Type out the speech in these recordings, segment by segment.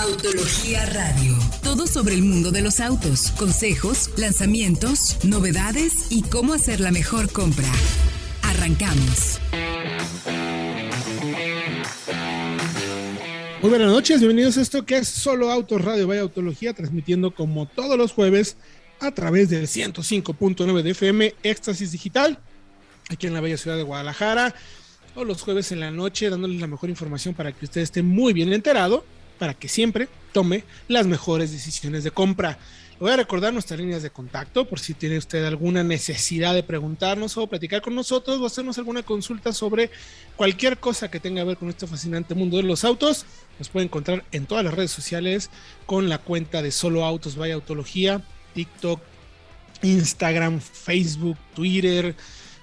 Autología Radio. Todo sobre el mundo de los autos, consejos, lanzamientos, novedades y cómo hacer la mejor compra. Arrancamos. Muy buenas noches, bienvenidos a esto que es Solo Autos Radio Vaya Autología, transmitiendo como todos los jueves a través del 105.9 de FM Éxtasis Digital, aquí en la bella ciudad de Guadalajara, o los jueves en la noche, dándoles la mejor información para que usted esté muy bien enterado para que siempre tome las mejores decisiones de compra. Le voy a recordar nuestras líneas de contacto por si tiene usted alguna necesidad de preguntarnos o platicar con nosotros o hacernos alguna consulta sobre cualquier cosa que tenga que ver con este fascinante mundo de los autos. Nos puede encontrar en todas las redes sociales con la cuenta de Solo Autos Vaya Autología, TikTok, Instagram, Facebook, Twitter,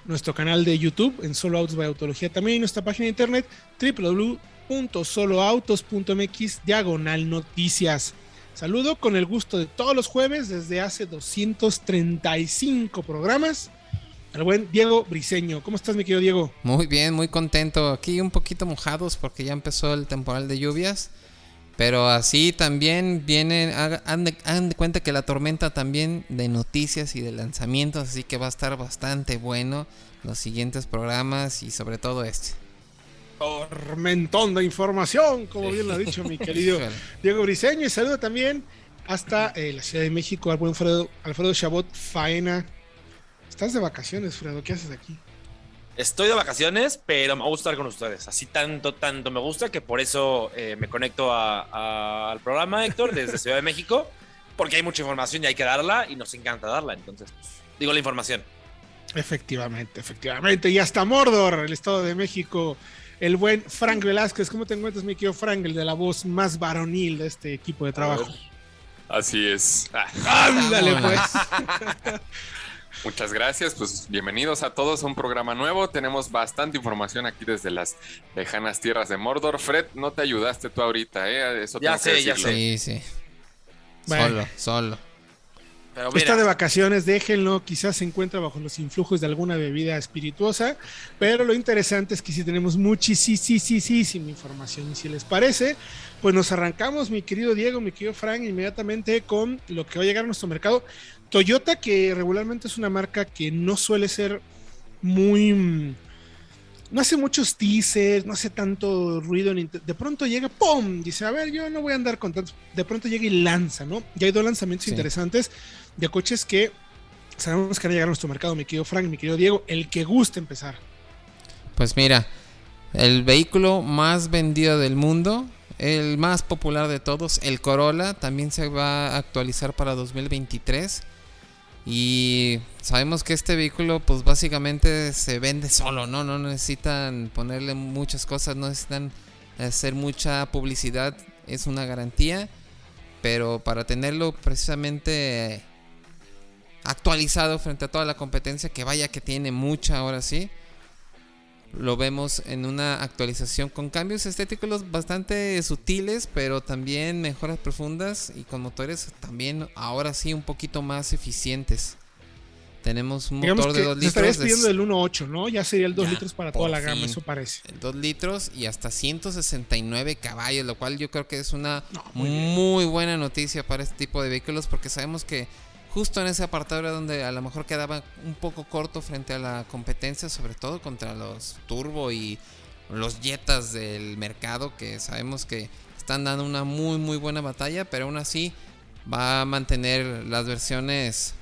nuestro canal de YouTube en Solo Autos Vaya Autología también y nuestra página de internet www www.soloautos.mx diagonal noticias. Saludo con el gusto de todos los jueves desde hace 235 programas. El buen Diego Briseño. ¿Cómo estás, mi querido Diego? Muy bien, muy contento. Aquí un poquito mojados porque ya empezó el temporal de lluvias. Pero así también vienen, hagan de, cuenta que la tormenta también de noticias y de lanzamientos, así que va a estar bastante bueno los siguientes programas y sobre todo este tormentón de información, como bien lo ha dicho mi querido Diego Briseño. Y saludo también hasta eh, la Ciudad de México al buen Alfredo, Alfredo Chabot Faena. Estás de vacaciones, Fredo, ¿qué haces aquí? Estoy de vacaciones, pero me gusta estar con ustedes. Así tanto, tanto me gusta que por eso eh, me conecto al programa, Héctor, desde Ciudad de México, porque hay mucha información y hay que darla y nos encanta darla. Entonces, pues, digo la información. Efectivamente, efectivamente. Y hasta Mordor, el Estado de México el buen Frank Velázquez. ¿Cómo te encuentras, mi querido Frank, el de la voz más varonil de este equipo de trabajo? Así es. Ándale, pues. Muchas gracias, pues bienvenidos a todos a un programa nuevo. Tenemos bastante información aquí desde las lejanas tierras de Mordor. Fred, no te ayudaste tú ahorita, ¿eh? Eso ya sé, ya sé. Sí, sí. Solo, solo. Está de vacaciones, déjenlo, quizás se encuentra bajo los influjos de alguna bebida espirituosa, pero lo interesante es que si tenemos muchísima información y si les parece, pues nos arrancamos, mi querido Diego, mi querido Frank, inmediatamente con lo que va a llegar a nuestro mercado. Toyota, que regularmente es una marca que no suele ser muy no hace muchos teasers, no hace tanto ruido. de pronto llega, ¡pum! Dice, a ver, yo no voy a andar con tanto. De pronto llega y lanza, ¿no? Ya hay dos lanzamientos interesantes de coches que sabemos que van a llegar a nuestro mercado, mi querido Frank, mi querido Diego, el que guste empezar. Pues mira, el vehículo más vendido del mundo, el más popular de todos, el Corolla, también se va a actualizar para 2023. Y sabemos que este vehículo pues básicamente se vende solo, ¿no? No necesitan ponerle muchas cosas, no necesitan hacer mucha publicidad, es una garantía. Pero para tenerlo precisamente actualizado frente a toda la competencia, que vaya que tiene mucha ahora sí. Lo vemos en una actualización con cambios estéticos bastante sutiles, pero también mejoras profundas y con motores también ahora sí un poquito más eficientes. Tenemos un motor de 2 litros. Estarías pidiendo el 1.8, ¿no? Ya sería el 2 litros para toda la gama, eso parece. El 2 litros y hasta 169 caballos, lo cual yo creo que es una muy buena noticia para este tipo de vehículos porque sabemos que justo en ese apartado era donde a lo mejor quedaba un poco corto frente a la competencia, sobre todo contra los turbo y los jetas del mercado, que sabemos que están dando una muy muy buena batalla, pero aún así va a mantener las versiones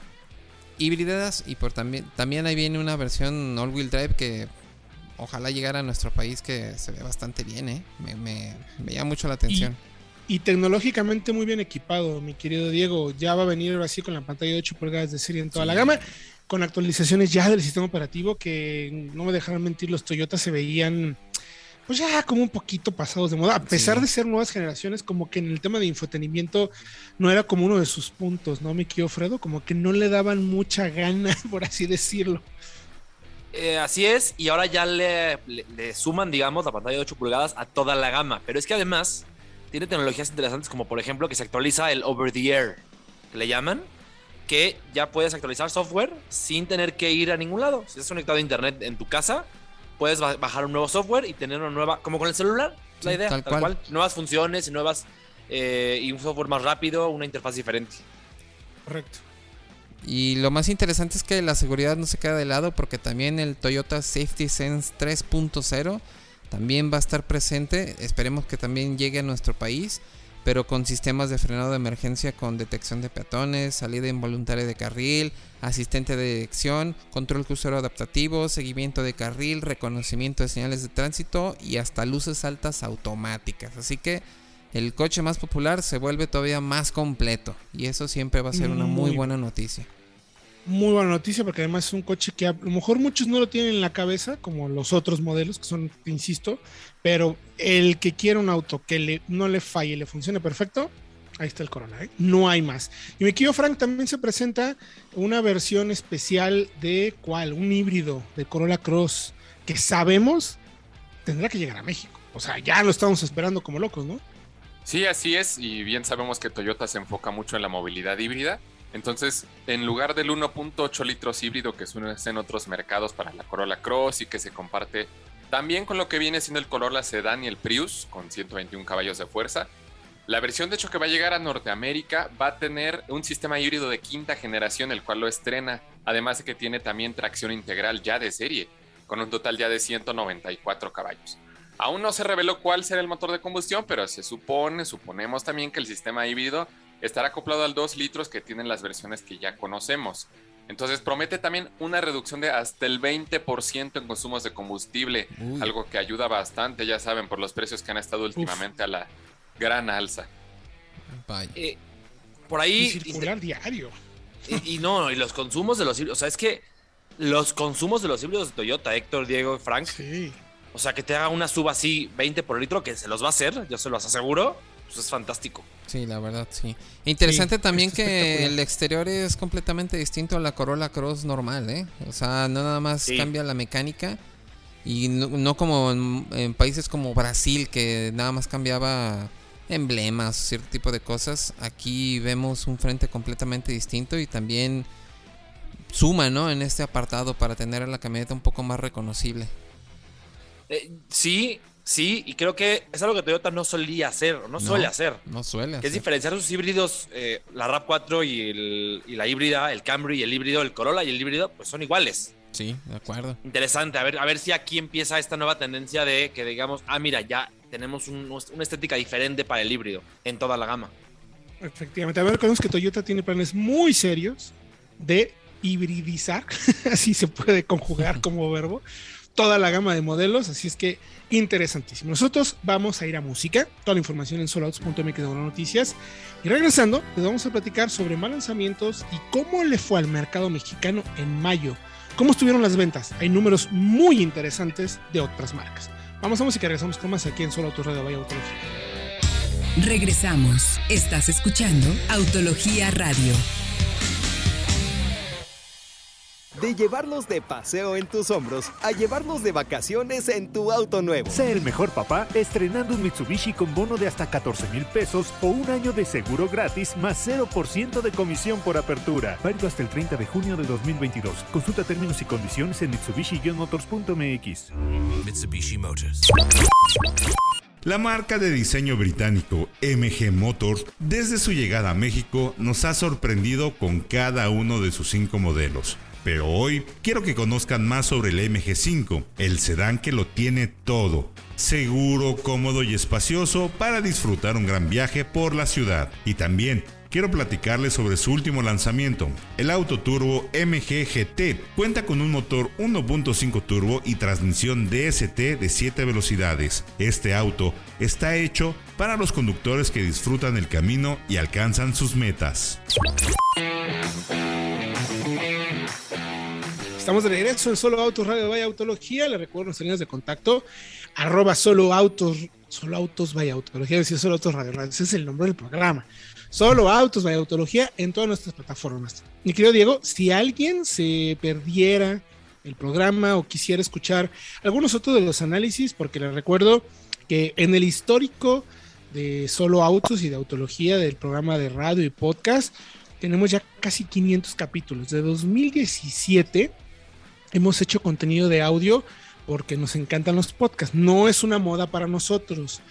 híbridas y por también también ahí viene una versión all wheel drive que ojalá llegara a nuestro país que se ve bastante bien, ¿eh? me, me, llama mucho la atención y tecnológicamente muy bien equipado, mi querido Diego. Ya va a venir ahora sí con la pantalla de 8 pulgadas de serie en toda la gama, con actualizaciones ya del sistema operativo que no me dejaron mentir, los Toyota se veían pues ya como un poquito pasados de moda, a pesar de ser nuevas generaciones, como que en el tema de infotenimiento no era como uno de sus puntos, ¿no, mi querido Fredo? Como que no le daban mucha gana, por así decirlo. Eh, así es, y ahora ya le, le, suman, digamos, la pantalla de 8 pulgadas a toda la gama, pero es que además tiene tecnologías interesantes como por ejemplo que se actualiza el over the air, que le llaman, que ya puedes actualizar software sin tener que ir a ningún lado. Si estás conectado a internet en tu casa, puedes bajar un nuevo software y tener una nueva, como con el celular, la idea, tal, cual. Nuevas funciones y nuevas eh, y un software más rápido, una interfaz diferente. Correcto. Y lo más interesante es que la seguridad no se queda de lado porque también el Toyota Safety Sense 3.0 también va a estar presente. Esperemos que también llegue a nuestro país, pero con sistemas de frenado de emergencia con detección de peatones, salida involuntaria de carril, asistente de dirección, control crucero adaptativo, seguimiento de carril, reconocimiento de señales de tránsito y hasta luces altas automáticas. Así que el coche más popular se vuelve todavía más completo y eso siempre va a ser una muy, buena noticia. Muy buena noticia porque además es un coche que a lo mejor muchos no lo tienen en la cabeza, como los otros modelos, que son, insisto, pero el que quiera un auto que no le falle, le funcione perfecto, ahí está el Corona, ¿eh? no hay más. Y mi querido Frank también se presenta una versión especial de cuál, un híbrido de Corolla Cross, que sabemos tendrá que llegar a México. O sea, ya lo estamos esperando como locos, ¿no? Sí, así es, y bien sabemos que Toyota se enfoca mucho en la movilidad híbrida. Entonces, en lugar del 1.8 litros híbrido que suelen en otros mercados para la Corolla Cross y que se comparte también con lo que viene siendo el Corolla Sedan y el Prius con 121 caballos de fuerza, la versión de hecho que va a llegar a Norteamérica va a tener un sistema híbrido de quinta generación, el cual lo estrena, además de que tiene también tracción integral ya de serie, con un total ya de 194 caballos. Aún no se reveló cuál será el motor de combustión, pero se supone, suponemos también que el sistema híbrido estará acoplado al 2 litros que tienen las versiones que ya conocemos. Entonces promete también una reducción de hasta el 20% en consumos de combustible, Uy. algo que ayuda bastante, ya saben, por los precios que han estado últimamente a la gran alza. Vaya. Eh, por Y ahí. circular diario. Y, y no, y los consumos de los híbridos. O sea, es que los consumos de los híbridos de Toyota, Héctor, Diego, Frank. Sí. O sea, que te haga una suba así 20 por litro, que se los va a hacer, yo se los aseguro. Pues es fantástico. Sí, la verdad, sí. Interesante Sí, también que el exterior es completamente distinto a la Corolla Cross normal, ¿eh? O sea, no nada más Sí. cambia la mecánica y no, no como en, en países como Brasil que nada más cambiaba emblemas, cierto tipo de cosas. Aquí vemos un frente completamente distinto y también suma, ¿no? En este apartado para tener a la camioneta un poco más reconocible. Eh, sí, sí, y creo que es algo que Toyota no solía hacer, o no, suele hacer. No suele. Que es diferenciar sus híbridos, eh, la RAV4 y, el- y la híbrida, el Camry y el híbrido, el Corolla y el híbrido, pues son iguales. Sí, de acuerdo. Interesante, a ver, a ver si aquí empieza esta nueva tendencia de que digamos, ah, mira, ya tenemos un- una estética diferente para el híbrido en toda la gama. Efectivamente. A ver, recordemos que Toyota tiene planes muy serios de hibridizar, así se puede conjugar como verbo, toda la gama de modelos, así es que interesantísimo. Nosotros vamos a ir a música, toda la información en soloautos.mx de Noticias, y regresando, les vamos a platicar sobre más lanzamientos y cómo le fue al mercado mexicano en mayo, cómo estuvieron las ventas. Hay números muy interesantes de otras marcas. Vamos a música regresamos con más aquí en Solo Autos Radio Vaya Autología. Regresamos. Estás escuchando Autología Radio. De llevarlos de paseo en tus hombros a llevarlos de vacaciones en tu auto nuevo. Sé el mejor papá estrenando un Mitsubishi con bono de hasta 14 mil pesos o un año de seguro gratis más 0% de comisión por apertura. Válido hasta el 30 de junio de 2022. Consulta términos y condiciones en mitsubishi-motors.mx. Mitsubishi Motors. La marca de diseño británico MG Motors, desde su llegada a México, nos ha sorprendido con cada uno de sus cinco modelos. Pero hoy quiero que conozcan más sobre el MG5, el sedán que lo tiene todo. Seguro, cómodo y espacioso para disfrutar un gran viaje por la ciudad. Y también quiero platicarles sobre su último lanzamiento, el auto turbo MG GT. Cuenta con un motor 1.5 turbo y transmisión DST de 7 velocidades. Este auto está hecho para los conductores que disfrutan el camino y alcanzan sus metas. Estamos de regreso en Solo Autos Radio Vaya Autología. Le recuerdo nuestras líneas de contacto. Arroba Solo Autos, Solo Autos Vaya Autología. Decir Solo Autos Radio. Ese es el nombre del programa. Solo Autos Vaya Autología en todas nuestras plataformas. Mi querido Diego, si alguien se perdiera el programa o quisiera escuchar algunos otros de los análisis, porque les recuerdo que en el histórico de Solo Autos y de Autología del programa de radio y podcast, tenemos ya casi 500 capítulos. De 2017 hemos hecho contenido de audio porque nos encantan los podcasts. No es una moda para nosotros.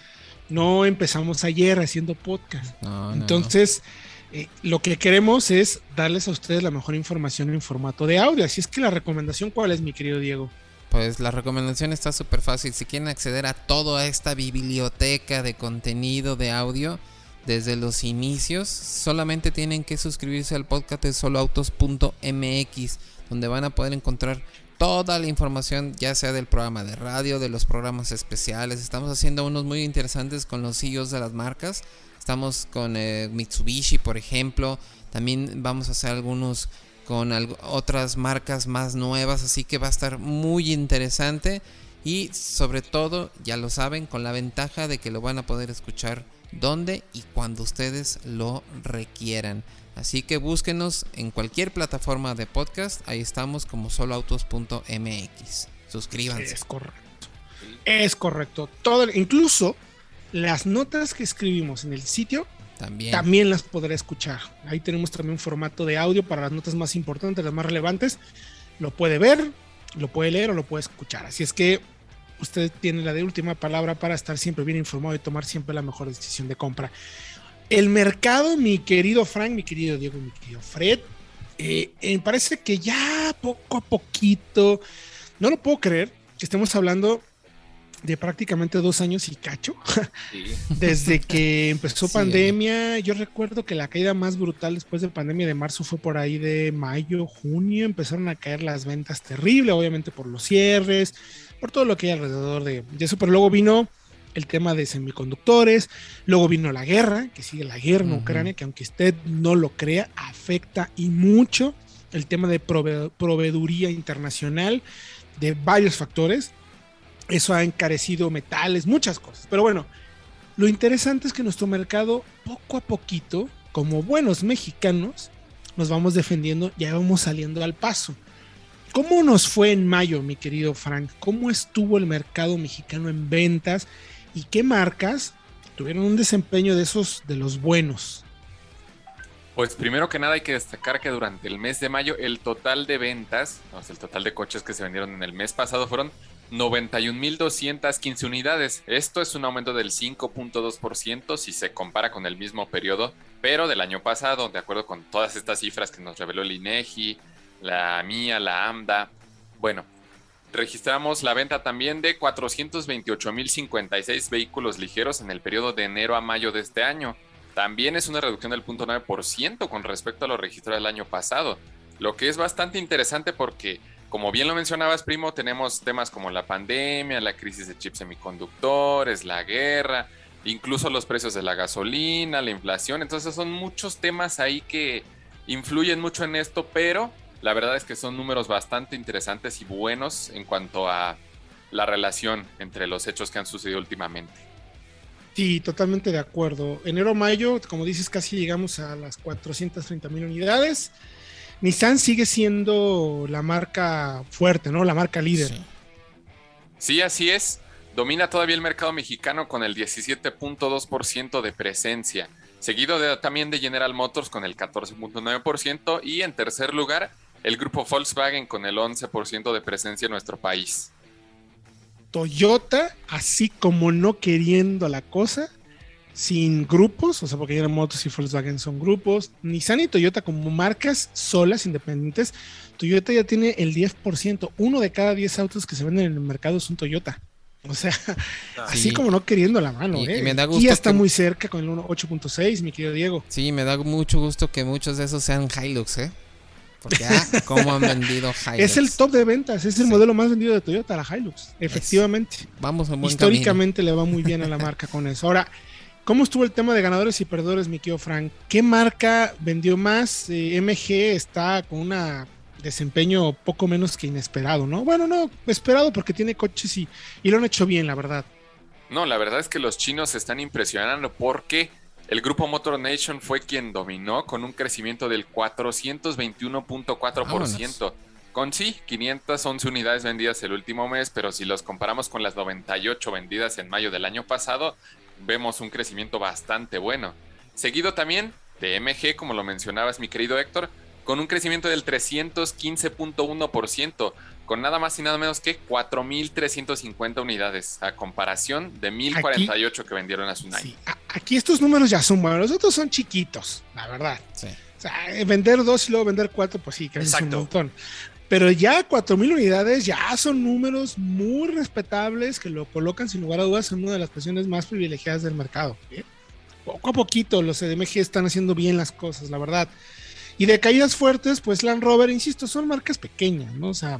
no empezamos ayer haciendo podcast. No, no, Entonces, eh, lo que queremos es darles a ustedes la mejor información en formato de audio. Así es que la recomendación, ¿cuál es, mi querido Diego? Pues la recomendación está súper fácil. Si quieren acceder a toda esta biblioteca de contenido de audio desde los inicios, solamente tienen que suscribirse al podcast de soloautos.mx, donde van a poder encontrar toda la información, ya sea del programa de radio, de los programas especiales. Estamos haciendo unos muy interesantes con los CEOs de las marcas. Estamos con eh, Mitsubishi, por ejemplo. También vamos a hacer algunos con otras marcas más nuevas, así que va a estar muy interesante y sobre todo, ya lo saben, con la ventaja de que lo van a poder escuchar donde y cuando ustedes lo requieran. Así que búsquenos en cualquier plataforma de podcast, ahí estamos como soloautos.mx. Suscríbanse. Es correcto. Es correcto. Todo, incluso las notas que escribimos en el sitio También. también las podrá escuchar. Ahí tenemos también un formato de audio para las notas más importantes, las más relevantes. Lo puede ver, lo puede leer o lo puede escuchar. Así es que usted tiene la de última palabra para estar siempre bien informado y tomar siempre la mejor decisión de compra. El mercado, mi querido Frank, mi querido Diego, mi querido Fred, eh, eh, parece que ya poco a poquito, no lo puedo creer, que estemos hablando de prácticamente dos años y cacho. Sí. Desde que empezó Sí, pandemia, yo recuerdo que la caída más brutal después de pandemia de marzo fue por ahí de mayo, junio, empezaron a caer las ventas terrible, obviamente por los cierres, por todo lo que hay alrededor de, de eso, pero luego vino el tema de semiconductores, luego vino la guerra, que sigue la guerra en. Ucrania, que aunque usted no lo crea, afecta y mucho el tema de prove- proveeduría internacional de varios factores. Eso ha encarecido metales, muchas cosas. Pero bueno, lo interesante es que nuestro mercado, poco a poquito, como buenos mexicanos, nos vamos defendiendo, ya vamos saliendo al paso. ¿Cómo nos fue en mayo, mi querido Frank? ¿Cómo estuvo el mercado mexicano en ventas? ¿Y qué marcas tuvieron un desempeño de esos de los buenos? Pues primero que nada hay que destacar que durante el mes de mayo el total de ventas, o sea, el total de coches que se vendieron en el mes pasado fueron 91.215 unidades. Esto es un aumento del 5.2% si se compara con el mismo periodo, pero del año pasado, de acuerdo con todas estas cifras que nos reveló el INEGI, la mía, la AMDA. Bueno, registramos la venta también de 428.056 vehículos ligeros en el periodo de enero a mayo de este año. También es una reducción del 0.9% con respecto a lo registrado el año pasado, lo que es bastante interesante porque, como bien lo mencionabas, primo, tenemos temas como la pandemia, la crisis de chips semiconductores, la guerra, incluso los precios de la gasolina, la inflación, entonces son muchos temas ahí que influyen mucho en esto, pero la verdad es que son números bastante interesantes y buenos en cuanto a la relación entre los hechos que han sucedido últimamente. Sí, totalmente de acuerdo. Enero-mayo, como dices, casi llegamos a las 430 mil unidades. Nissan sigue siendo la marca fuerte, ¿no? La marca líder. Sí. Sí, así es. Domina todavía el mercado mexicano con el 17.2% de presencia, seguido de- también de General Motors con el 14.9% y en tercer lugar el grupo Volkswagen con el 11% de presencia en nuestro país. Toyota, así como no queriendo la cosa, sin grupos, o sea, porque General Motors y Volkswagen son grupos, Nissan y Toyota como marcas solas, independientes, Toyota ya tiene el 10%, uno de cada 10 autos que se venden en el mercado es un Toyota. O sea, así Sí. como no queriendo la mano, Y- ¿eh? y me da Kia gusto está que- muy cerca con el 1 8.6, mi querido Diego. Sí, me da mucho gusto que muchos de esos sean Hilux, ¿eh? Porque, ah, cómo han vendido Hilux. Es el top de ventas, es el Sí. modelo más vendido de Toyota, la Hilux. Efectivamente. Vamos en buen Históricamente le va muy bien a la marca con eso. Ahora, ¿cómo estuvo el tema de ganadores y perdedores, mi querido Frank? ¿Qué marca vendió más? Eh, MG está con un desempeño poco menos que inesperado, ¿no? Bueno, no, esperado porque tiene coches y, y lo han hecho bien, la verdad. No, la verdad es que los chinos se están impresionando porque el grupo Motor Nation fue quien dominó con un crecimiento del 421.4%. Con sí, 511 unidades vendidas el último mes, pero si los comparamos con las 98 vendidas en mayo del año pasado, vemos un crecimiento bastante bueno. Seguido también de MG, como lo mencionabas mi querido Héctor, con un crecimiento del 315.1%, con nada más y nada menos que 4.350 unidades, a comparación de 1.048 que vendieron hace un año. Sí, aquí estos números ya son buenos, los otros son chiquitos, la verdad. Sí. O sea, eh, vender dos y luego vender cuatro, pues sí, creces un Exacto. montón. Pero ya cuatro mil unidades ya son números muy respetables que lo colocan sin lugar a dudas en una de las posiciones más privilegiadas del mercado. ¿eh? Poco a poquito los CDMG están haciendo bien las cosas, la verdad. Y de caídas fuertes, pues Land Rover, insisto, son marcas pequeñas, ¿no? O sea,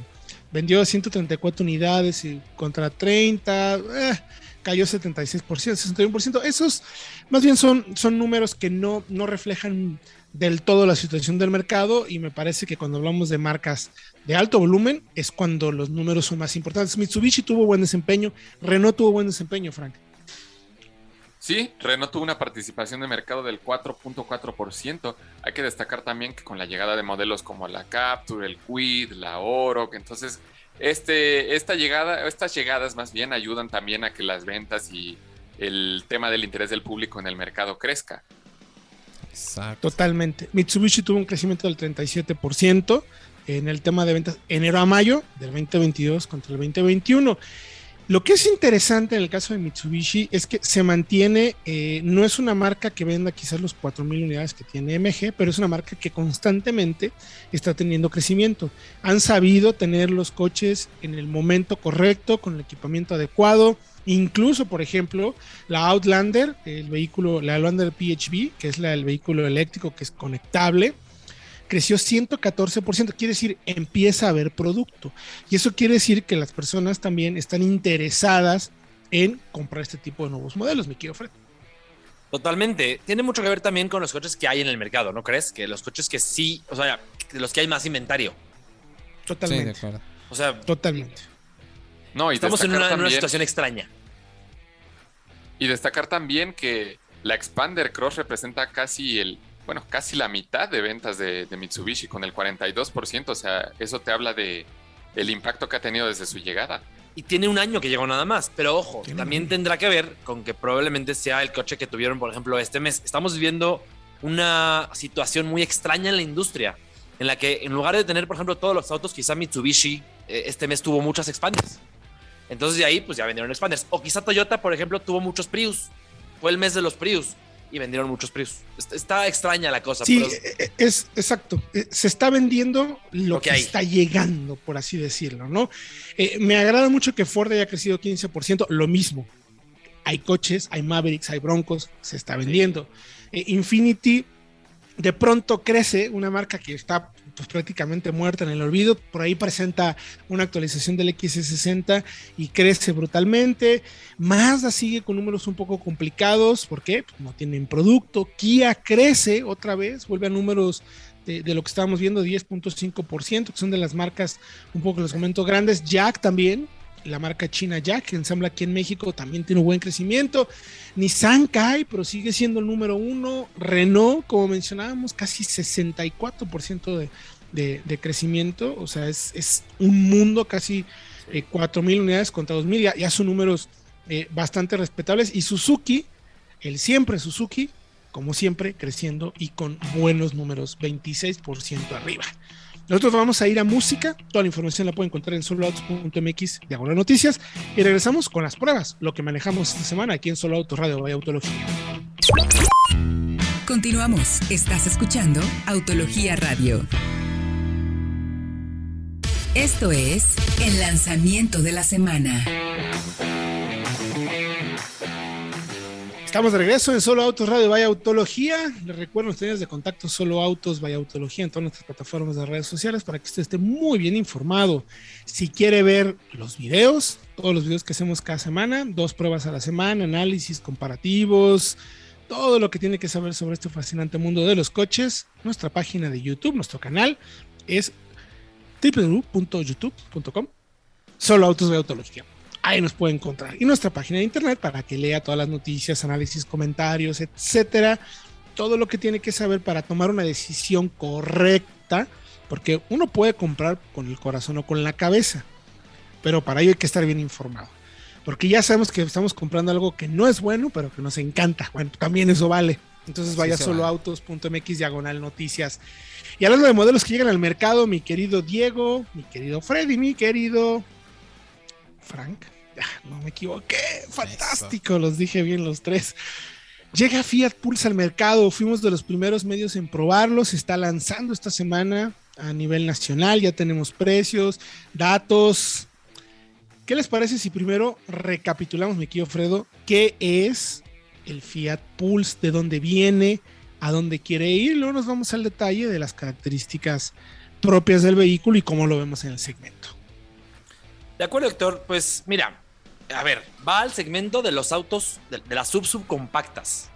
vendió 134 unidades y contra 30, eh, cayó 76%, 61%. Esos más bien son, son números que no, no reflejan del todo la situación del mercado y me parece que cuando hablamos de marcas de alto volumen es cuando los números son más importantes. Mitsubishi tuvo buen desempeño, Renault tuvo buen desempeño, Frank. Sí, Renault tuvo una participación de mercado del 4.4%. Hay que destacar también que con la llegada de modelos como la Capture, el Quid, la Oro, que entonces este, esta llegada, estas llegadas más bien ayudan también a que las ventas y el tema del interés del público en el mercado crezca. Exacto. Totalmente. Mitsubishi tuvo un crecimiento del 37% en el tema de ventas enero a mayo del 2022 contra el 2021. Lo que es interesante en el caso de Mitsubishi es que se mantiene, eh, no es una marca que venda quizás los 4.000 unidades que tiene MG, pero es una marca que constantemente está teniendo crecimiento. Han sabido tener los coches en el momento correcto, con el equipamiento adecuado. Incluso, por ejemplo, la Outlander, el vehículo, la Outlander PHV, que es la, el vehículo eléctrico que es conectable, creció 114%, quiere decir, empieza a haber producto. Y eso quiere decir que las personas también están interesadas en comprar este tipo de nuevos modelos, mi querido Fred. Totalmente. Tiene mucho que ver también con los coches que hay en el mercado, ¿no crees? Que los coches que sí, o sea, de los que hay más inventario. Sí, de Totalmente. acuerdo. O sea, totalmente. No, y estamos en una, en una situación extraña. Y destacar también que la Expander Cross representa casi el, bueno, casi la mitad de ventas de, de Mitsubishi con el 42%. O sea, eso te habla de el impacto que ha tenido desde su llegada. Y tiene un año que llegó nada más. Pero ojo, también tendrá que ver con que probablemente sea el coche que tuvieron, por ejemplo, este mes. Estamos viviendo una situación muy extraña en la industria, en la que en lugar de tener, por ejemplo, todos los autos, quizá Mitsubishi eh, este mes tuvo muchas Expanders. Entonces de ahí, pues ya vendieron Expanders. O quizá Toyota, por ejemplo, tuvo muchos Prius. Fue el mes de los Prius y vendieron muchos Prius. Está, extraña la cosa. Sí, pero- eh, es exacto. Eh, Se está vendiendo lo Lo que está llegando, por así decirlo, ¿no? Eh, me agrada mucho que Ford haya crecido 15%, lo mismo. Hay coches, hay Mavericks, hay Broncos, se está vendiendo. Eh, Infinity de pronto crece, una marca que está pues, prácticamente muerta en el olvido, por ahí presenta una actualización del XC60 y crece brutalmente. Mazda sigue con números un poco complicados, ¿por qué? Pues no tienen producto. Kia crece otra vez, vuelve a números de, de lo que estábamos viendo, 10.5%, que son de las marcas un poco les comento grandes. Jack también, la marca china Jack, que ensambla aquí en México, también tiene un buen crecimiento. Nissan cae, pero sigue siendo el número uno. Renault, como mencionábamos, casi 64% de, de, de crecimiento. O sea, es, es un mundo casi eh, 4.000 unidades contra 2.000. Ya, ya son números eh, bastante respetables. Y Suzuki, el siempre Suzuki, como siempre, creciendo y con buenos números, 26% arriba. Nosotros vamos a ir a música. Toda la información la pueden encontrar en soloautos.mx diagonal noticias. Y regresamos con las pruebas, lo que manejamos esta semana aquí en Solo Autos Radio Vaya Autología. Continuamos. Estás escuchando Autología Radio. Esto es el lanzamiento de la semana. Estamos de regreso en Solo Autos Radio Vaya Autología. Les recuerdo los teléfonos de contacto Solo Autos Vaya Autología en todas nuestras plataformas de redes sociales para que usted esté muy bien informado. Si quiere ver los videos, todos los videos que hacemos cada semana, dos pruebas a la semana, análisis comparativos, todo lo que tiene que saber sobre este fascinante mundo de los coches, nuestra página de YouTube, nuestro canal es www.youtube.com Solo Autos Vaya Autología ahí nos puede encontrar. Y nuestra página de internet para que lea todas las noticias, análisis, comentarios, etcétera. Todo lo que tiene que saber para tomar una decisión correcta, porque uno puede comprar con el corazón o con la cabeza, pero para ello hay que estar bien informado. Porque ya sabemos que estamos comprando algo que no es bueno, pero que nos encanta. Bueno, también eso vale. Entonces vaya se solo autos.mx diagonal noticias. Y hablando de modelos que llegan al mercado, mi querido Diego, mi querido Freddy, mi querido Frank. No me equivoqué. Fantástico, los dije bien los tres. Llega Fiat Pulse al mercado. Fuimos de los primeros medios en probarlo. Se está lanzando esta semana a nivel nacional. Ya tenemos precios, datos. ¿Qué les parece si primero recapitulamos, mi querido Fredo, qué es el Fiat Pulse, de dónde viene, a dónde quiere ir? Luego nos vamos al detalle de las características propias del vehículo y cómo lo vemos en el segmento. De acuerdo, Héctor. Pues mira, a ver, va al segmento de los autos de, de las sub-subcompactas.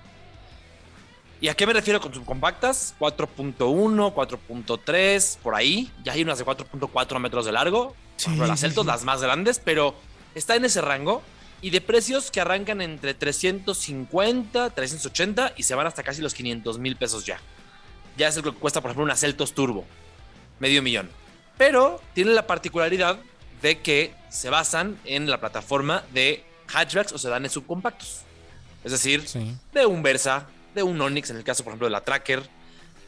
¿Y a qué me refiero con subcompactas? 4.1, 4.3, por ahí. Ya hay unas de 4.4 metros de largo. Sí, las Celtos, sí. las más grandes, pero está en ese rango. Y de precios que arrancan entre 350, 380 y se van hasta casi los 500 mil pesos ya. Ya es lo que cuesta, por ejemplo, una Celtos Turbo. Medio millón. Pero tiene la particularidad de que se basan en la plataforma de hatchbacks o sedanes subcompactos. Es decir, Sí. de un Versa, de un Onix, en el caso, por ejemplo, de la Tracker,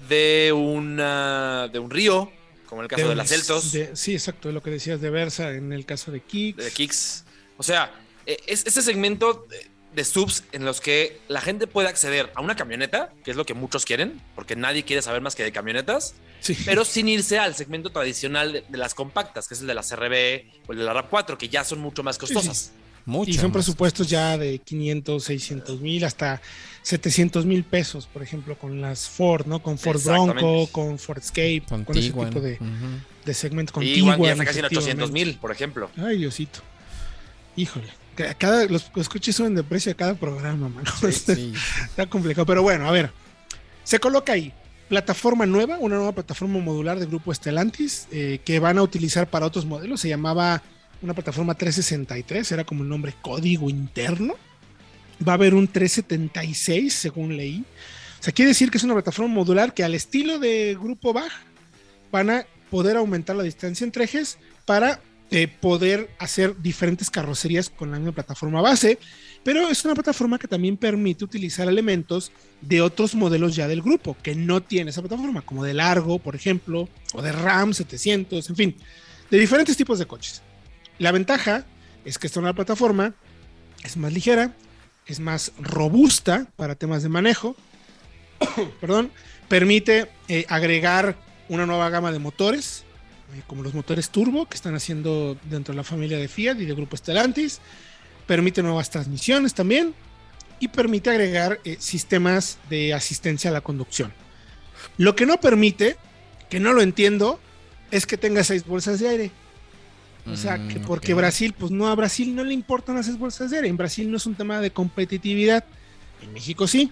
de, una, de un Río, como en el caso de, las Celtos, de, de- sí, exacto, de lo que decías de Versa en el caso de Kicks. Kicks. O sea, eh, es este segmento de, subs en los que la gente puede acceder a una camioneta, que es lo que muchos quieren, porque nadie quiere saber más que de camionetas, Sí. pero sin irse al segmento tradicional de, de las compactas, que es el de la CRB o el de la RAP4, que ya son mucho más costosas. Mucho. y son más. presupuestos ya de 500, 600 mil, hasta 700 mil pesos, por ejemplo, con las Ford, ¿no? Con Ford Bronco, con Ford Escape, Con con, ese Tiguan. tipo de, Ujú. de segmento. Con Y igual ya Tiguan, está casi en 800 efectivamente. mil, por ejemplo. Ay, Diosito. Híjole. Ca- Cada, los, los coches suben de precio a cada programa, mano. Sí. Está complicado. Pero bueno, a ver. Se coloca ahí. Plataforma nueva, una nueva plataforma modular de grupo Stellantis eh, que van a utilizar para otros modelos. Se llamaba una plataforma 363, era como el nombre código interno. Va a haber un 376, según leí. O sea, quiere decir que es una plataforma modular que al estilo de grupo BAG van a poder aumentar la distancia entre ejes para eh, poder hacer diferentes carrocerías con la misma plataforma base, pero es una plataforma que también permite utilizar elementos de otros modelos ya del grupo que no tiene esa plataforma, como de Largo, por ejemplo, o de Ram 700, en fin, de diferentes tipos de coches. La ventaja es que esta nueva plataforma es más ligera, es más robusta para temas de manejo, perdón, permite eh, agregar una nueva gama de motores, como los motores turbo que están haciendo dentro de la familia de Fiat y de Grupo Stellantis, permite nuevas transmisiones también y permite agregar eh, sistemas de asistencia a la conducción. Lo que no permite, que no lo entiendo, es que tenga seis bolsas de aire. O sea, que Mm, porque ok. Brasil, pues no, a Brasil no le importan las seis bolsas de aire. En Brasil no es un tema de competitividad. En México sí.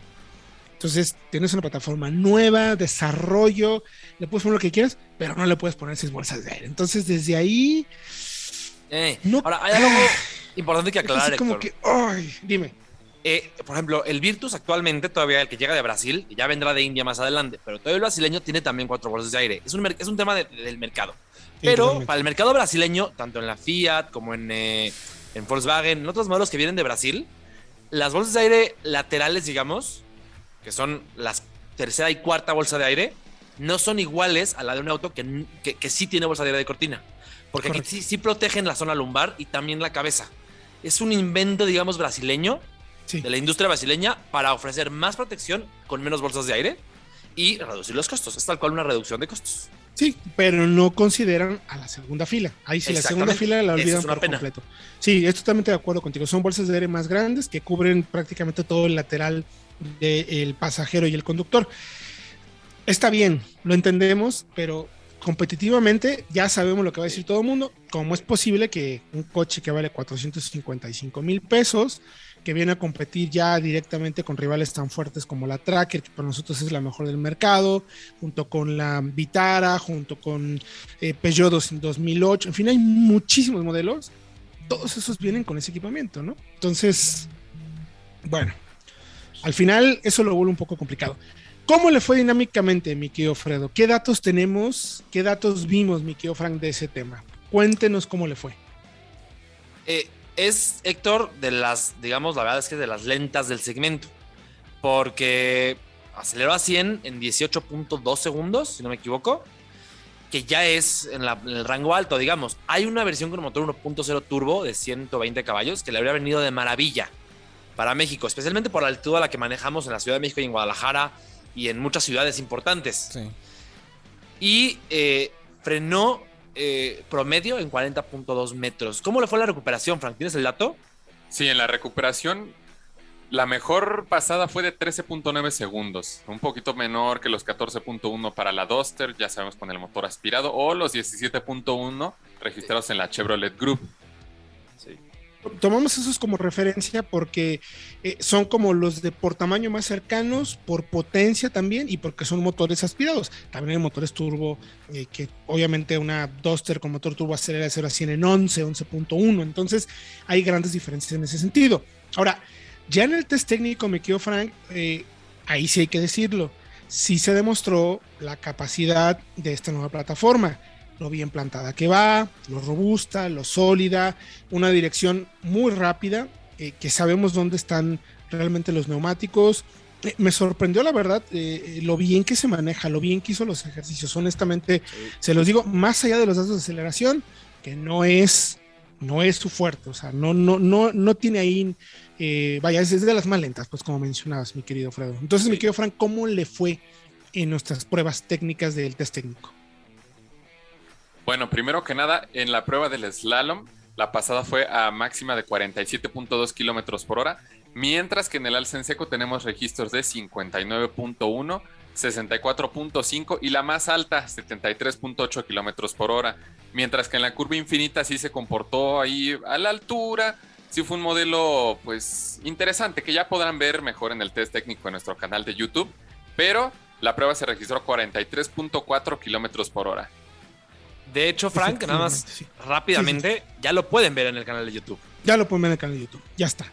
Entonces, tienes una plataforma nueva, desarrollo, le puedes poner lo que quieras, pero no le puedes poner seis bolsas de aire. Entonces, desde ahí, Eh, No- Ahora, hay algo importante que es aclarar, así como Héctor. que, ay, dime. Eh, por ejemplo, el Virtus actualmente, todavía el que llega de Brasil, y ya vendrá de India más adelante, pero todavía el brasileño tiene también cuatro bolsas de aire. Es un, es un tema de- del mercado. Pero para el mercado brasileño, tanto en la Fiat como en, eh, en Volkswagen, en otros modelos que vienen de Brasil, las bolsas de aire laterales, digamos, que son las tercera y cuarta bolsa de aire, no son iguales a la de un auto que, que, que sí tiene bolsa de aire de cortina. Porque aquí Correcto. sí, sí protegen la zona lumbar y también la cabeza. Es un invento, digamos, brasileño Sí. de la industria brasileña para ofrecer más protección con menos bolsas de aire y reducir los costos. Es tal cual una reducción de costos. Sí, pero no consideran a la segunda fila. Ahí sí, la segunda fila la olvidan es por pena. completo. Sí, estoy totalmente de acuerdo contigo. Son bolsas de aire más grandes que cubren prácticamente todo el lateral del pasajero y el conductor. Está bien, lo entendemos, pero competitivamente ya sabemos lo que va a decir todo el mundo. ¿Cómo es posible que un coche que vale 455 mil pesos, que viene a competir ya directamente con rivales tan fuertes como la Tracker, que para nosotros es la mejor del mercado, junto con la Vitara, junto con eh, Peugeot 2- 2008, en fin, hay muchísimos modelos. Todos esos vienen con ese equipamiento, ¿no? Entonces, bueno, al final eso lo vuelve un poco complicado. ¿Cómo le fue dinámicamente, mi querido Fredo? ¿Qué datos tenemos? ¿Qué datos vimos, mi querido Frank, de ese tema? Cuéntenos cómo le fue. Eh, es Héctor de las, digamos, la verdad es que de las lentas del segmento. Porque aceleró a 100 en 18.2 segundos, si no me equivoco, que ya es en, en el rango alto, digamos. Hay una versión con motor 1.0 turbo de 120 caballos que le habría venido de maravilla para México, especialmente por la altitud a la que manejamos en la Ciudad de México y en Guadalajara y en muchas ciudades importantes. Sí. Y eh, frenó eh, promedio en 40.2 metros. ¿Cómo le fue la recuperación, Frank? ¿Tienes el dato? Sí, en la recuperación, la mejor pasada fue de 13.9 segundos, un poquito menor que los 14.1 para la Duster, ya sabemos con el motor aspirado, o los 17.1 registrados en la Chevrolet Group. Tomamos esos como referencia porque eh, son como los de por tamaño más cercanos, por potencia también y porque son motores aspirados. También hay motores turbo, eh, que obviamente una Duster con motor turbo acelera de 0 a 100 en 11, 11.1. Entonces hay grandes diferencias en ese sentido. Ahora, ya en el test técnico, me quedo Frank, eh, ahí sí hay que decirlo. Sí se demostró la capacidad de esta nueva plataforma lo bien plantada que va, lo robusta, lo sólida, una dirección muy rápida, eh, que sabemos dónde están realmente los neumáticos. Eh, me sorprendió la verdad eh, lo bien que se maneja, lo bien que hizo los ejercicios. Honestamente, se los digo, más allá de los datos de aceleración, que no es, no es su fuerte, o sea, no, no, no, no tiene ahí, eh, vaya, es de las más lentas, pues como mencionabas, mi querido Fredo. Entonces, mi querido Frank, ¿cómo le fue en nuestras pruebas técnicas del test técnico? Bueno, primero que nada, en la prueba del slalom, la pasada fue a máxima de 47.2 kilómetros por hora, mientras que en el alce en seco tenemos registros de 59.1, 64.5 y la más alta, 73.8 kilómetros por hora. Mientras que en la curva infinita sí se comportó ahí a la altura. Sí fue un modelo, pues, interesante, que ya podrán ver mejor en el test técnico en nuestro canal de YouTube. Pero la prueba se registró a 43.4 kilómetros por hora. De hecho, Frank, nada más sí. rápidamente, ya lo pueden ver en el canal de YouTube. Ya lo pueden ver en el canal de YouTube. Ya está.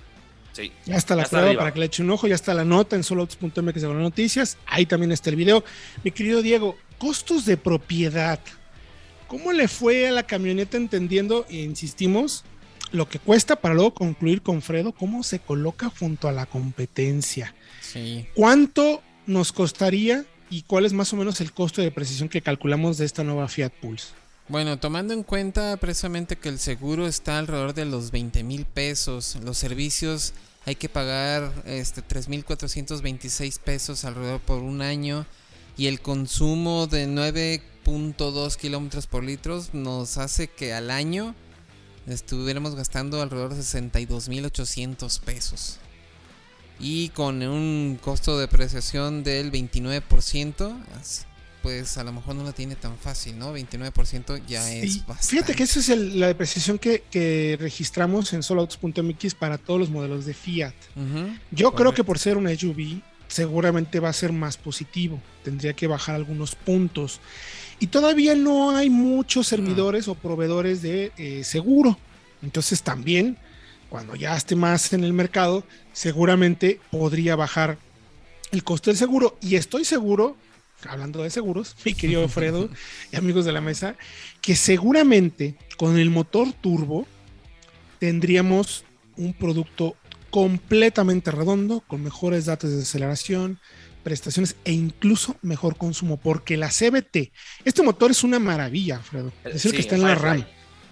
Sí. Ya está la Ya prueba para que le echen un ojo. Ya está la nota en soloautos.mx de noticias. Ahí también está el video. Mi querido Diego, costos de propiedad. ¿Cómo le fue a la camioneta entendiendo, e insistimos, lo que cuesta para luego concluir con Fredo, cómo se coloca junto a la competencia? Sí. ¿Cuánto nos costaría y cuál es más o menos el costo de precisión que calculamos de esta nueva Fiat Pulse? Bueno, tomando en cuenta precisamente que el seguro está alrededor de los 20 mil pesos, los servicios hay que pagar este 3.426 pesos alrededor por un año y el consumo de 9.2 kilómetros por litro nos hace que al año estuviéramos gastando alrededor de 62.800 pesos. Y con un costo de depreciación del 29%, as- pues a lo mejor no la tiene tan fácil, ¿no? 29% ya Sí, es bastante. Fíjate que esa es el- la depreciación que, que registramos en soloautos.mx para todos los modelos de Fiat. Yo creo que por ser una SUV, seguramente va a ser más positivo. Tendría que bajar algunos puntos. Y todavía no hay muchos servidores o proveedores de eh, seguro. Entonces también, cuando ya esté más en el mercado, seguramente podría bajar el costo del seguro. Y estoy seguro, hablando de seguros, mi querido Fredo y amigos de la mesa, que seguramente con el motor turbo tendríamos un producto completamente redondo, con mejores datos de aceleración, prestaciones e incluso mejor consumo, porque la CBT, este motor es una maravilla, Fredo, es el Sí, que está en la. RAM,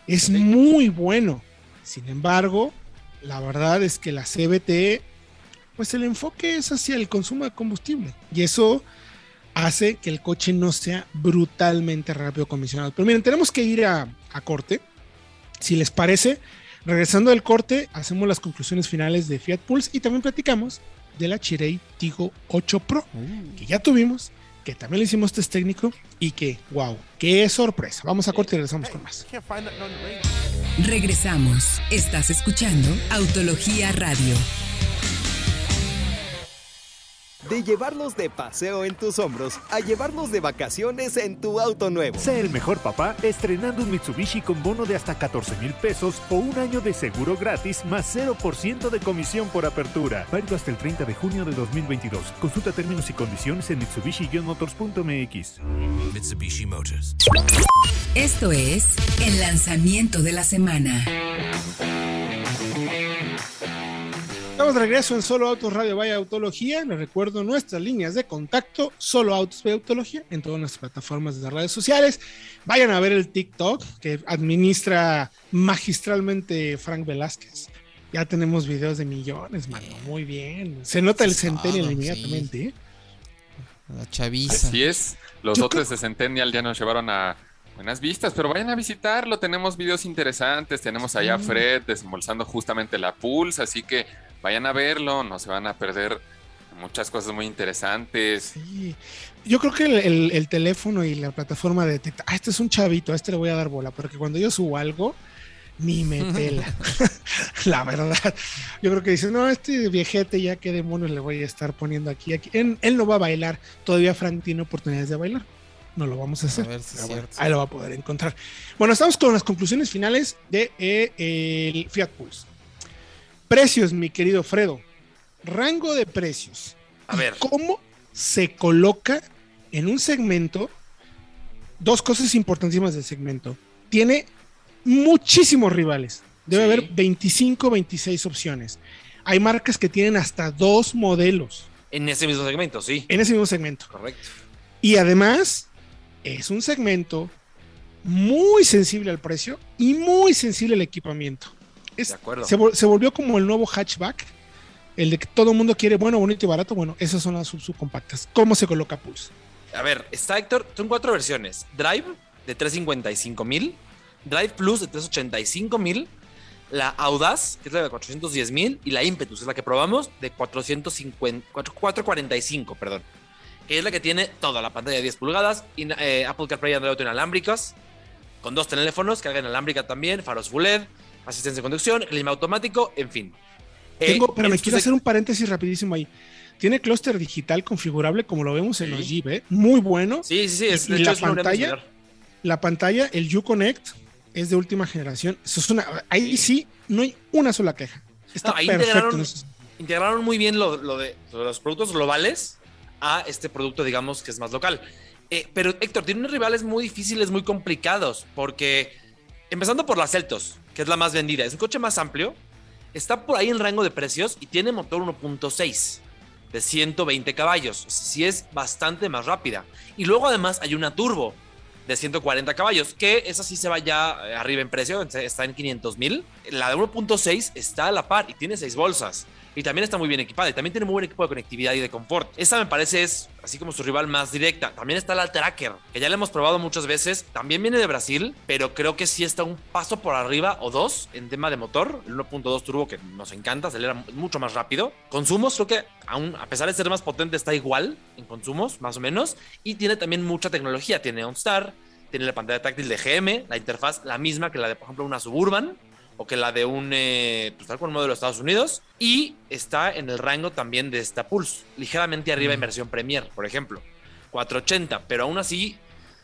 es muy bueno. Sin embargo, la verdad es que la CBT, pues el enfoque es hacia el consumo de combustible y eso hace que el coche no sea brutalmente rápido comisionado. Pero miren, tenemos que ir a, a corte. Si les parece, regresando del corte, hacemos las conclusiones finales de Fiat Pulse y también platicamos de la Chirei Tigo 8 Pro, que ya tuvimos, que también le hicimos test técnico y que, wow, qué sorpresa. Vamos a corte y regresamos con más. Regresamos. Estás escuchando Autología Radio. De llevarlos de paseo en tus hombros a llevarlos de vacaciones en tu auto nuevo. Sé el mejor papá estrenando un Mitsubishi con bono de hasta 14 mil pesos o un año de seguro gratis más 0% de comisión por apertura. Válido hasta el 30 de junio de 2022. Consulta términos y condiciones en mitsubishi-motors.mx. Mitsubishi Motors. Esto es el lanzamiento de la semana. Estamos de regreso en Solo Autos Radio Vaya Autología. Les recuerdo nuestras líneas de contacto, Solo Autos Vaya Autología, en todas las plataformas de redes sociales. Vayan a ver el TikTok que administra magistralmente Frank Velázquez. Ya tenemos videos de millones, mano. Muy bien. Se nota el Centennial sí. inmediatamente. ¿eh? La chaviza. Así es. Los Yo otros de Centennial ya nos llevaron a buenas vistas, pero vayan a visitarlo. Tenemos videos interesantes. Tenemos allá a Fred desembolsando justamente la Pulse, así que vayan a verlo. No se van a perder muchas cosas muy interesantes. Sí. Yo creo que el, el- el teléfono y la plataforma detecta, ah, este es un chavito, a este le voy a dar bola, porque cuando yo subo algo, ni me pela. la verdad. Yo creo que dice, no, este viejete ya qué demonios le voy a estar poniendo aquí. aquí. Él, él no va a bailar. Todavía Frank tiene oportunidades de bailar. No lo vamos a hacer. A ver si es Pero bueno, cierto. ahí lo va a poder encontrar. Bueno, estamos con las conclusiones finales de eh, el Fiat Pulse. Precios, mi querido Fredo. Rango de precios. A ver. ¿Cómo se coloca en un segmento? Dos cosas importantísimas del segmento. Tiene muchísimos rivales. Debe Sí. haber 25, 26 opciones. Hay marcas que tienen hasta dos modelos En ese mismo segmento, sí. en ese mismo segmento. Correcto. Y además, es un segmento muy sensible al precio y muy sensible al equipamiento. Es- De acuerdo. se, vol- se volvió como el nuevo hatchback, el de que todo el mundo quiere bueno, bonito y barato. Bueno, esas son las sub- subcompactas. ¿Cómo se coloca Pulse? A ver, está Héctor, son cuatro versiones. Drive de 355 mil, Drive Plus de 385 mil, la Audaz, que es la de 410 mil, y la Impetus, es la que probamos, de 450, 445, perdón. Que es la que tiene toda la pantalla de 10 pulgadas, y, eh, Apple CarPlay y Android inalámbricas, con dos teléfonos, carga inalámbrica también, faros full LED, asistencia de conducción, clima automático, en fin. Eh, pero me en quiero hacer un paréntesis rapidísimo ahí. Tiene clúster digital configurable como lo vemos en los Jeep, ¿eh? muy bueno. Sí, sí, sí, es, y de hecho la es pantalla. La pantalla, el Uconnect, es de última generación. Eso es una, ahí sí, no hay una sola queja. Está No, ahí perfecto. integraron- en muy bien lo, lo de, lo de los productos globales a este producto, digamos, que es más local. Eh, pero Héctor, tiene unos rivales muy difíciles, muy complicados, porque empezando por la Celtos, que es la más vendida, es un coche más amplio, está por ahí en rango de precios y tiene motor 1.6 de 120 caballos, sí es bastante más rápida. Y luego además hay una turbo de 140 caballos, que esa sí se va ya eh, arriba en precio, está en 500 mil. La de 1.6 está a la par y tiene seis bolsas. Y también está muy bien equipada y también tiene muy buen equipo de conectividad y de confort. Esa me parece es así como su rival más directa. También está la Tracker, que ya la hemos probado muchas veces. También viene de Brasil, pero creo que sí está un paso por arriba o dos en tema de motor. El 1.2 turbo que nos encanta, acelera mucho más rápido. Consumos, creo que aún a pesar de ser más potente está igual en consumos, más o menos. Y tiene también mucha tecnología. Tiene OnStar, tiene la pantalla táctil de GM, la interfaz la misma que la de, por ejemplo, una Suburban o que la de un, eh, pues tal cual modelo de Estados Unidos. Y está en el rango también de esta Pulse, ligeramente arriba en versión Premier, por ejemplo. 480, pero aún así,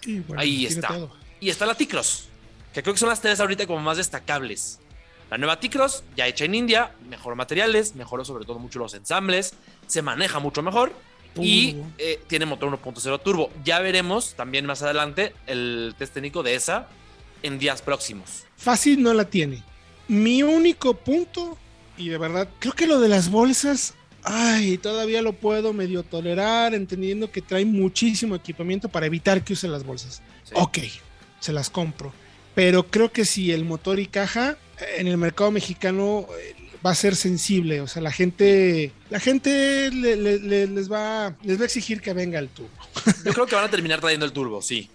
Y bueno, ahí está. todo. Y está la T-Cross, que creo que son las tres ahorita como más destacables. La nueva T-Cross, ya hecha en India, mejor materiales, mejoró sobre todo mucho los ensambles, se maneja mucho mejor y eh, tiene motor 1.0 turbo. Ya veremos también más adelante el test técnico de esa en días próximos. Fácil no la tiene. Mi único punto, y de verdad, creo que lo de las bolsas, ay, todavía lo puedo medio tolerar, entendiendo que trae muchísimo equipamiento para evitar que use las bolsas. Sí. Ok, se las compro. Pero creo que si el motor y caja en el mercado mexicano eh, va a ser sensible, o sea, la gente, la gente le- le- le- les, va, les va a exigir que venga el tubo. Yo creo que van a terminar trayendo el turbo, sí.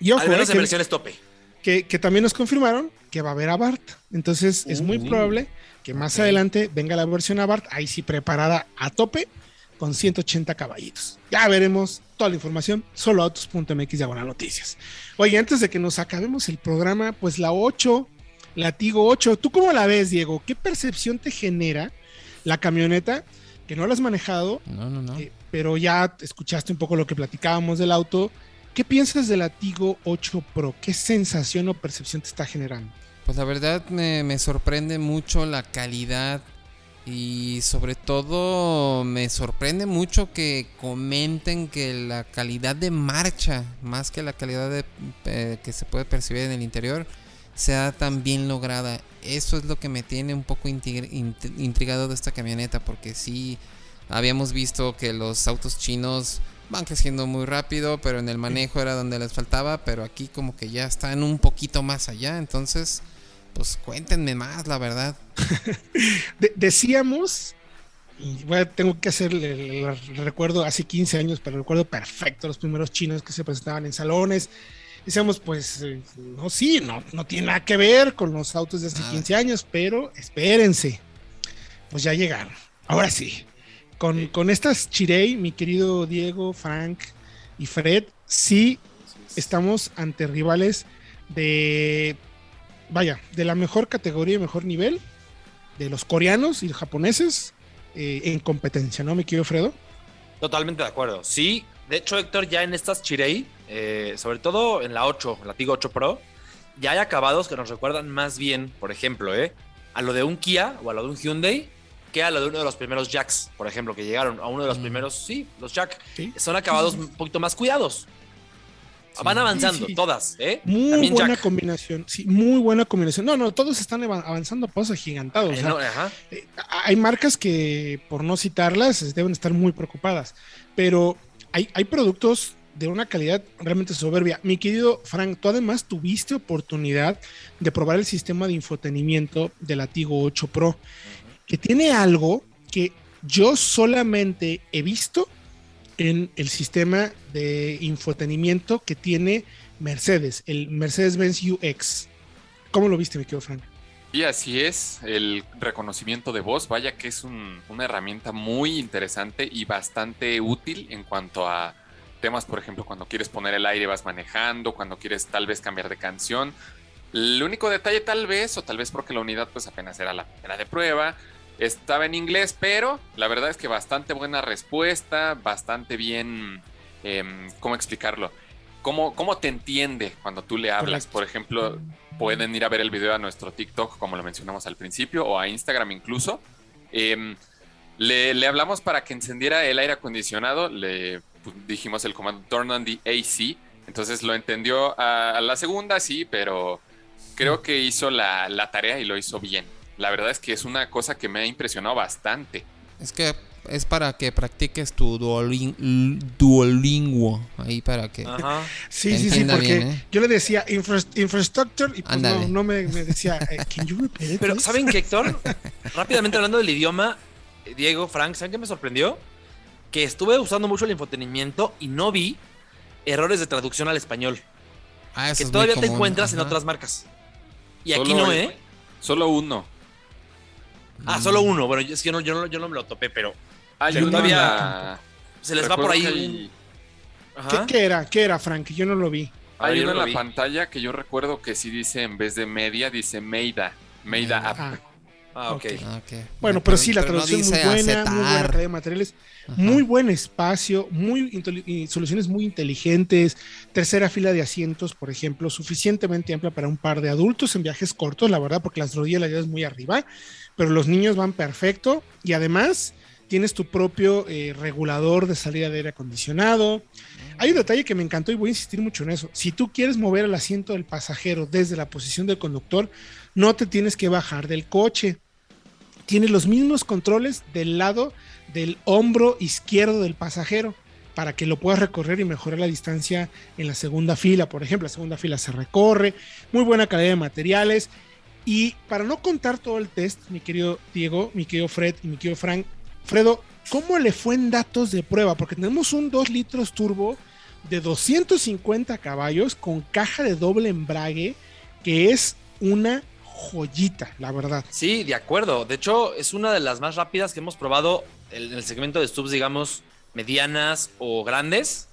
Y ojo, Al menos eh, en versiones tope. Que, que también nos confirmaron que va a haber Abarth. Entonces es muy probable que más adelante venga la versión Abarth, ahí sí preparada a tope, con 180 caballitos. Ya veremos toda la información, solo autos.mx diagonal noticias. Oye, antes de que nos acabemos el programa, pues la 8, la Tigo 8, ¿tú cómo la ves, Diego? ¿Qué percepción te genera la camioneta? Que no la has manejado, No, no, no. eh, pero ya escuchaste un poco lo que platicábamos del auto. ¿Qué piensas de la Tigo 8 Pro? ¿Qué sensación o percepción te está generando? Pues la verdad me, me sorprende mucho la calidad y sobre todo me sorprende mucho que comenten que la calidad de marcha, más que la calidad de, eh, que se puede percibir en el interior, sea tan bien lograda. Eso es lo que me tiene un poco intrigado de esta camioneta, porque sí habíamos visto que los autos chinos van creciendo muy rápido, pero en el manejo era donde les faltaba, pero aquí como que ya están un poquito más allá, entonces pues cuéntenme más, la verdad. De- decíamos, y bueno, tengo que hacer el, el- el recuerdo hace 15 años, pero recuerdo perfecto los primeros chinos que se presentaban en salones. Decíamos, pues, eh, no, sí, no, no tiene nada que ver con los autos de hace Nada. 15 años, pero espérense, pues ya llegaron. Ahora sí, con, con estas Chirey, mi querido Diego, Frank y Fred, sí estamos ante rivales de, vaya, de la mejor categoría y mejor nivel, de los coreanos y los japoneses eh, en competencia, ¿no, mi querido Fredo? Totalmente de acuerdo. Sí, de hecho, Héctor, ya en estas Chirei, eh, sobre todo en la 8, la Tigo 8 Pro, ya hay acabados que nos recuerdan más bien, por ejemplo, eh, a lo de un Kia o a lo de un Hyundai que a lo de uno de los primeros Jacks, por ejemplo, que llegaron a uno de los Mm. primeros, sí, los Jack. Sí. Son acabados un poquito más cuidados. Van avanzando, todas, ¿eh? Muy También buena Jack. combinación, sí, muy buena combinación. No, no, todos están ava- avanzando a pasos agigantados. o Eh, sea, no, ajá. eh, hay marcas que, por no citarlas, deben estar muy preocupadas, pero hay, hay productos de una calidad realmente soberbia. Mi querido Frank, tú además tuviste oportunidad de probar el sistema de infotenimiento de la Tigo 8 Pro, que tiene algo que yo solamente he visto en el sistema de infotenimiento que tiene Mercedes, el Mercedes-Benz UX. ¿Cómo lo viste, mi querido Frank? Y así es, el reconocimiento de voz, vaya que es un- una herramienta muy interesante y bastante útil en cuanto a temas, por ejemplo, cuando quieres poner el aire vas manejando, cuando quieres tal vez cambiar de canción. El único detalle tal vez, o tal vez porque la unidad pues apenas era la primera de prueba, estaba en inglés, pero la verdad es que bastante buena respuesta, bastante bien, em, ¿cómo explicarlo? ¿Cómo, ¿Cómo te entiende cuando tú le hablas? Correcto. Por ejemplo, pueden ir a ver el video a nuestro TikTok, como lo mencionamos al principio, o a Instagram incluso. Em, le, le hablamos para que encendiera el aire acondicionado, le pues, dijimos el comando turn on the AC, entonces lo entendió a, a la segunda, sí, pero creo que hizo la, la tarea y lo hizo bien. La verdad es que es una cosa que me ha impresionado bastante. Es que es para que practiques tu duolin- duolinguo ahí para que Ajá. Sí, Que sí, sí, porque bien, ¿eh? yo le decía infra- infrastructure y pues no, me, me decía, eh, can you repeat it, Pero? ¿saben qué, Héctor? Rápidamente hablando del idioma, eh, Diego, Frank, ¿saben qué me sorprendió? Que estuve usando mucho el infotenimiento y no vi errores de traducción al español. Ah, eso que es todavía te encuentras en otras marcas. Y aquí no, ¿eh? Solo uno. Ah, Mm. solo uno. Bueno, yo- es que yo no, yo no, yo no me lo topé, pero Hay Pero uno todavía- se les va por ahí. hay-. ¿Qué, qué era? ¿Qué era, Frank? Yo no lo vi. Ah, Hay yo uno no en la vi. pantalla que yo recuerdo que sí dice en vez de media, dice Meida. Meida App. Ah, Ah, ok. Ah, ok. bueno, pero sí, la no traducción muy dice buena, muy buena calidad de materiales, Ajá. muy buen espacio, muy soluciones muy inteligentes, tercera fila de asientos, por ejemplo, suficientemente amplia para un par de adultos en viajes cortos, la verdad, porque las rodillas la llevas muy arriba, pero los niños van perfecto y además tienes tu propio eh, regulador de salida de aire acondicionado. Hay un detalle que me encantó y voy a insistir mucho en eso. Si tú quieres mover el asiento del pasajero desde la posición del conductor, no te tienes que bajar del coche. Tienes los mismos controles del lado del hombro izquierdo del pasajero para que lo puedas recorrer y mejorar la distancia en la segunda fila. Por ejemplo, la segunda fila se recorre, muy buena calidad de materiales. Y para no contar todo el test, mi querido Diego, mi querido Fred y mi querido Frank, Fredo, ¿cómo le fue en datos de prueba? Porque tenemos un 2 litros turbo de 250 caballos con caja de doble embrague, que es una joyita, la verdad. Sí, de acuerdo. De hecho, es una de las más rápidas que hemos probado en el segmento de stubs, digamos, medianas o grandes,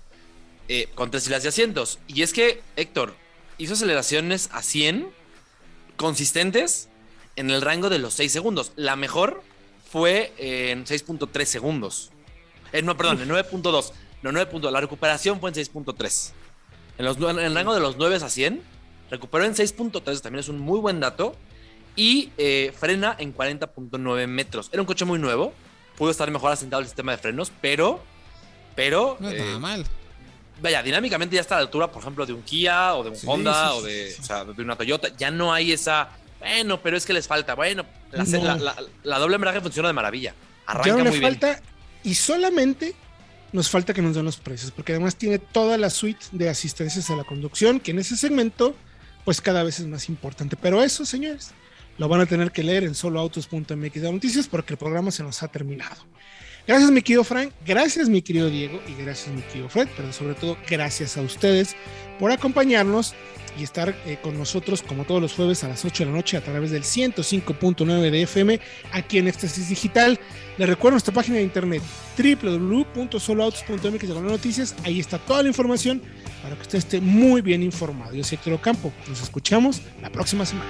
eh, con tres filas de asientos. Y es que, Héctor, hizo aceleraciones a 100 consistentes en el rango de los 6 segundos. La mejor fue en 6.3 segundos. Eh, no, perdón, en 9.2. No, 9.2. La recuperación fue en 6.3. En, los, nue- en el rango de los 9 a 100, recuperó en 6.3, también es un muy buen dato. Y eh, frena en 40.9 metros. Era un coche muy nuevo. Pudo estar mejor asentado el sistema de frenos, pero. Pero. No eh, está mal. Vaya, dinámicamente ya está a la altura, por ejemplo, de un Kia o de un Sí, Honda sí, o de, sí, sí. o sea, de una Toyota. Ya no hay esa, bueno, pero es que les falta. Bueno, la, No. la- la- la doble embrague funciona de maravilla. Arranca ya no le muy bien. falta y solamente nos falta que nos den los precios, porque además tiene toda la suite de asistencias a la conducción, que en ese segmento pues cada vez es más importante. Pero eso, señores, lo van a tener que leer en soloautos.mx de noticias porque el programa se nos ha terminado. Gracias, mi querido Frank, gracias, mi querido Diego, y gracias, mi querido Fred, pero sobre todo gracias a ustedes por acompañarnos y estar eh, con nosotros como todos los jueves a las 8 de la noche a través del 105.9 de FM aquí en Éxtasis Digital. Les recuerdo nuestra página de internet www.soloautos.mx de noticias. Ahí está toda la información para que usted esté muy bien informado. Yo soy Héctor Ocampo. Nos escuchamos la próxima semana.